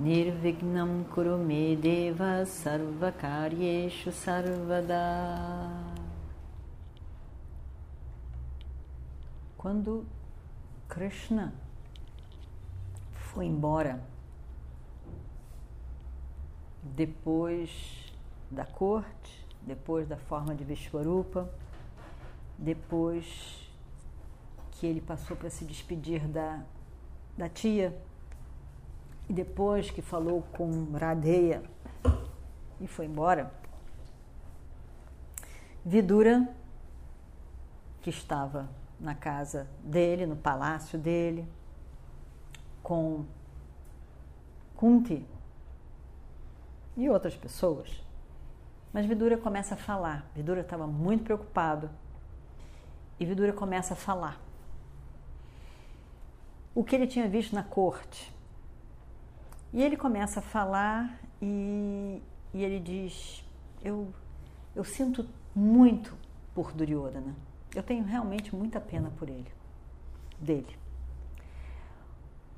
Nirvignam Kurume Deva Sarvakaryeshu Sarvada. Quando Krishna foi embora depois da corte, depois da forma de Vishwarupa, depois que ele passou para se despedir da, da tia, e depois que falou com Radeya e foi embora, Vidura, que estava na casa dele, no palácio dele, com Kunti e outras pessoas. Mas Vidura começa a falar. Vidura estava muito preocupado. E Vidura começa a falar. O que ele tinha visto na corte. E ele começa a falar e, e ele diz: eu, eu sinto muito por Duryodhana. Eu tenho realmente muita pena por ele, dele.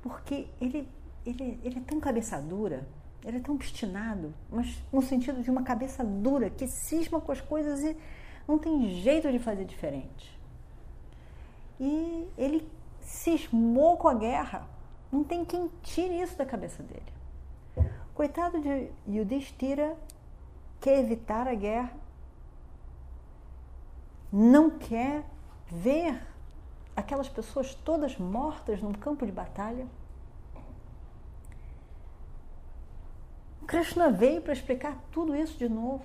Porque ele, ele, ele é tão cabeça dura, ele é tão obstinado, mas no sentido de uma cabeça dura que cisma com as coisas e não tem jeito de fazer diferente. E ele cismou com a guerra. Não tem quem tire isso da cabeça dele. Coitado de Yudhishthira quer evitar a guerra, não quer ver aquelas pessoas todas mortas num campo de batalha. Krishna veio para explicar tudo isso de novo.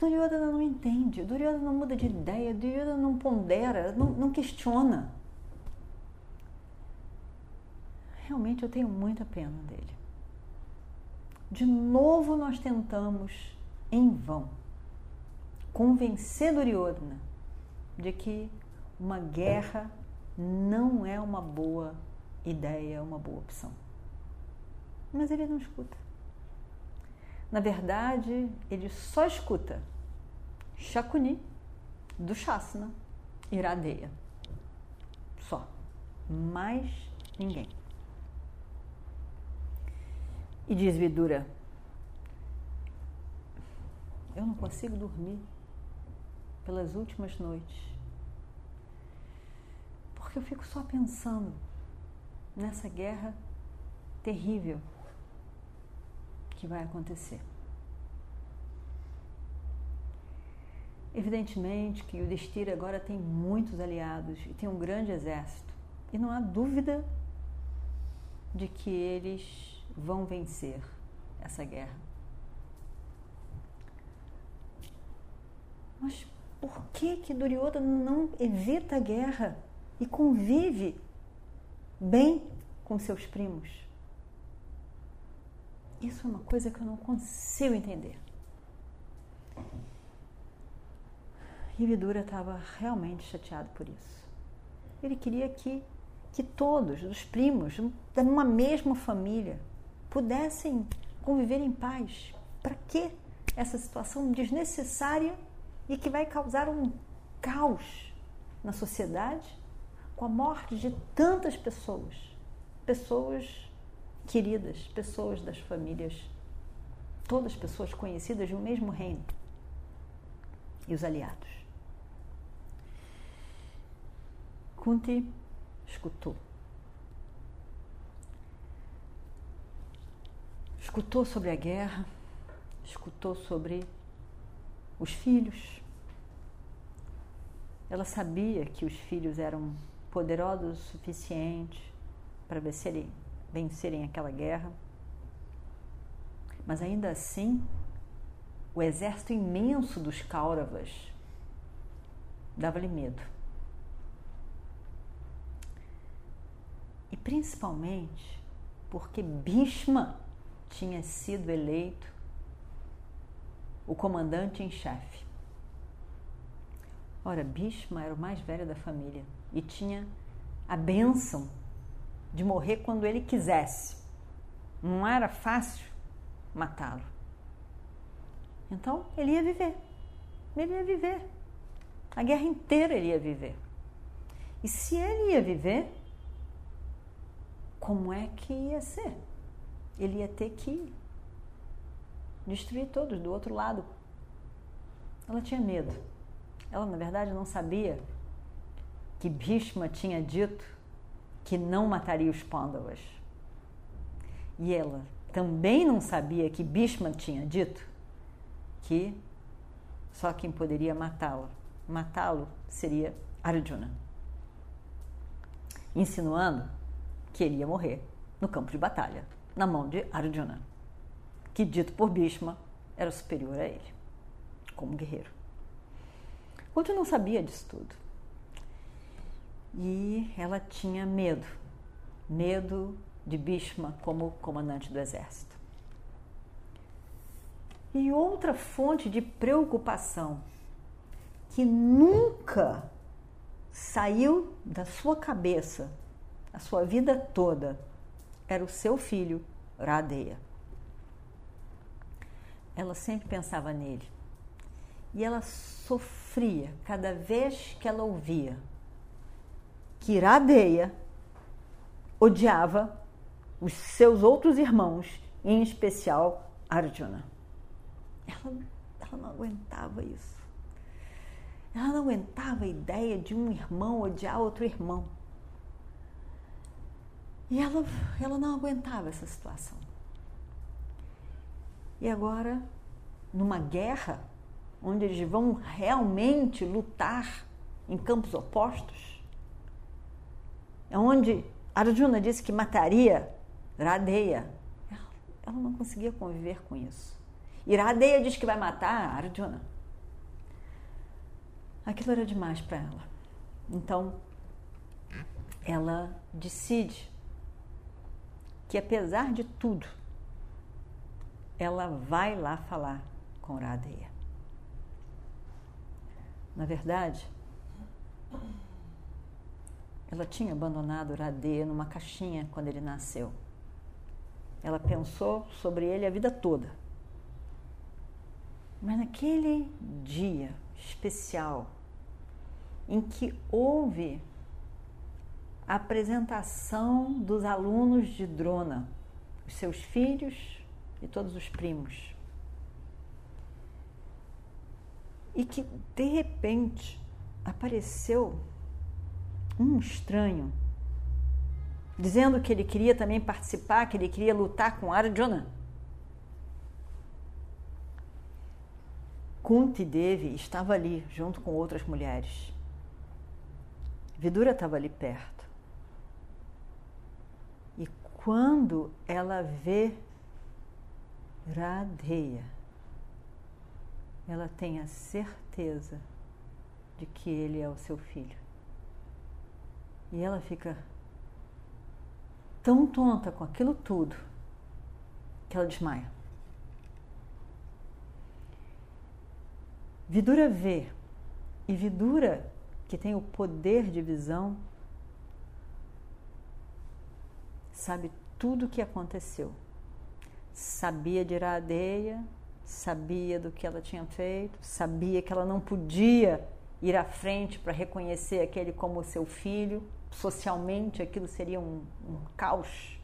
Duryodhana não entende, Duryodhana não muda de ideia, Duryodhana não pondera, não, não questiona. Realmente eu tenho muita pena dele. De novo nós tentamos, em vão, convencer Duryodhana de que uma guerra não é uma boa ideia, uma boa opção. Mas ele não escuta. Na verdade, ele só escuta Shakuni do Shasana Iradeia. Só. Mais ninguém. E diz Vidura: Eu não consigo dormir pelas últimas noites. Porque eu fico só pensando nessa guerra terrível que vai acontecer. Evidentemente que o Destira agora tem muitos aliados e tem um grande exército. E não há dúvida de que eles vão vencer essa guerra. Mas por que que Duryodhana não evita a guerra e convive bem com seus primos? Isso é uma coisa que eu não consigo entender. E Vidura estava realmente chateado por isso. Ele queria que, que todos, os primos, de uma mesma família, pudessem conviver em paz. Para que essa situação desnecessária e que vai causar um caos na sociedade com a morte de tantas pessoas, pessoas queridas, pessoas das famílias, todas pessoas conhecidas de um mesmo reino e os aliados. Kunti escutou. Escutou sobre a guerra, escutou sobre os filhos. Ela sabia que os filhos eram poderosos o suficiente para vencerem, vencerem aquela guerra. Mas ainda assim, o exército imenso dos Kauravas dava-lhe medo. E principalmente porque Bhishma tinha sido eleito o comandante em chefe. Ora, Bhishma era o mais velho da família e tinha a bênção de morrer quando ele quisesse. Não era fácil matá-lo. Então, ele ia viver. Ele ia viver. A guerra inteira ele ia viver. E se ele ia viver, como é que ia ser? Ele ia ter que destruir todos do outro lado. Ela tinha medo. Ela, na verdade, não sabia que Bhishma tinha dito que não mataria os Pandavas. E ela também não sabia que Bhishma tinha dito que só quem poderia matá-lo, matá-lo seria Arjuna. Insinuando que ele ia morrer no campo de batalha, na mão de Arjuna, que dito por Bhishma era superior a ele, como guerreiro. Outro não sabia disso tudo. E ela tinha medo, medo de Bhishma como comandante do exército. E outra fonte de preocupação que nunca saiu da sua cabeça a sua vida toda era o seu filho, Radeia. Ela sempre pensava nele. E ela sofria cada vez que ela ouvia que Radeia odiava os seus outros irmãos, em especial Arjuna. Ela, ela não aguentava isso. Ela não aguentava a ideia de um irmão odiar outro irmão. E ela, ela não aguentava essa situação. E agora, numa guerra, onde eles vão realmente lutar em campos opostos, é onde Arjuna disse que mataria Radeya. Ela, ela não conseguia conviver com isso. E Radeya diz que vai matar Arjuna. Aquilo era demais para ela. Então, ela decide que, apesar de tudo, ela vai lá falar com Radeya. Na verdade, ela tinha abandonado Radeya numa caixinha quando ele nasceu. Ela pensou sobre ele a vida toda. Mas naquele dia especial em que houve a apresentação dos alunos de Drona, os seus filhos e todos os primos. E que de repente apareceu um estranho dizendo que ele queria também participar, que ele queria lutar com Arjuna. Kunti Devi estava ali junto com outras mulheres. Vidura estava ali perto. Quando ela vê Radheya, ela tem a certeza de que ele é o seu filho. E ela fica tão tonta com aquilo tudo que ela desmaia. Vidura vê, e Vidura, que tem o poder de visão, sabe tudo o que aconteceu. Sabia de Iradeia, sabia do que ela tinha feito, sabia que ela não podia ir à frente para reconhecer aquele como seu filho. Socialmente, aquilo seria um, um caos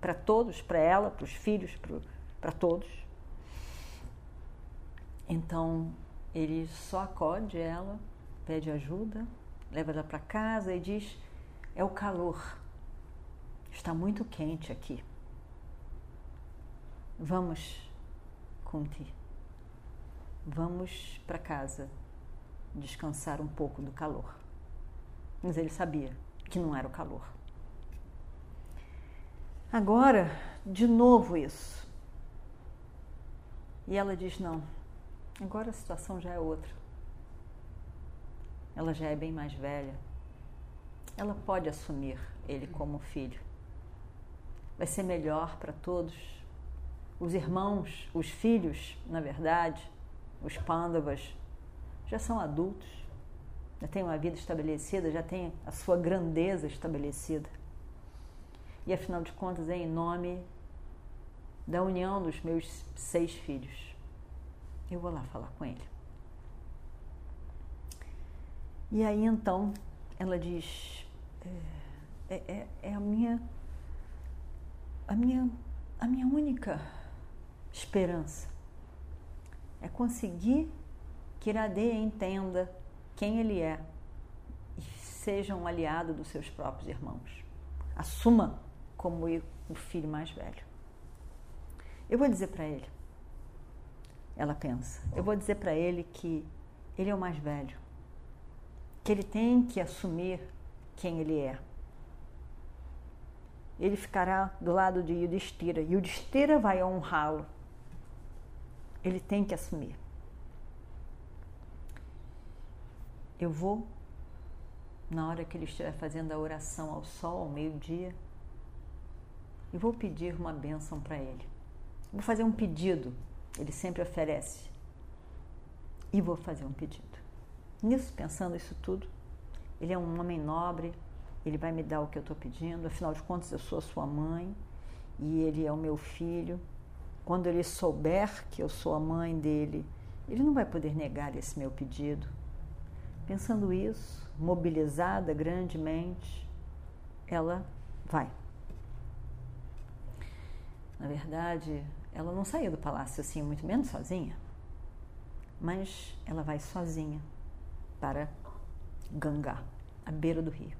para todos, para ela, para os filhos, para todos. Então, ele só acode ela, pede ajuda, leva ela para casa e diz: É o calor, está muito quente aqui. Vamos, Kunti, vamos para casa descansar um pouco do calor. Mas ele sabia que não era o calor. Agora, de novo isso. E ela diz: Não, Agora a situação já é outra. Ela já é bem mais velha. Ela pode assumir ele como filho. Vai ser melhor para todos. os irmãos, os filhos, na verdade, os pândavas, já são adultos, já têm uma vida estabelecida, já têm a sua grandeza estabelecida. E afinal de contas é em nome da união dos meus seis filhos. Eu vou lá falar com ele. E aí então ela diz: é, é, é a minha a minha a minha única esperança é conseguir que Iradeia entenda quem ele é e seja um aliado dos seus próprios irmãos. Assuma como o filho mais velho. Eu vou dizer para ele, ela pensa, eu vou dizer para ele que ele é o mais velho, que ele tem que assumir quem ele é. Ele ficará do lado de Yudhishthira. Yudhishthira vai honrá-lo. Ele tem que assumir. Eu vou, na hora que ele estiver fazendo a oração ao sol, ao meio-dia, e vou pedir uma bênção para ele. Vou fazer um pedido, ele sempre oferece. E vou fazer um pedido. Nisso, pensando isso tudo, ele é um homem nobre, ele vai me dar o que eu estou pedindo, afinal de contas, eu sou a sua mãe e ele é o meu filho. Quando ele souber que eu sou a mãe dele, ele não vai poder negar esse meu pedido. Pensando isso, mobilizada grandemente, ela vai. Na verdade, ela não saiu do palácio assim, muito menos sozinha, mas ela vai sozinha para Gangá, à beira do rio.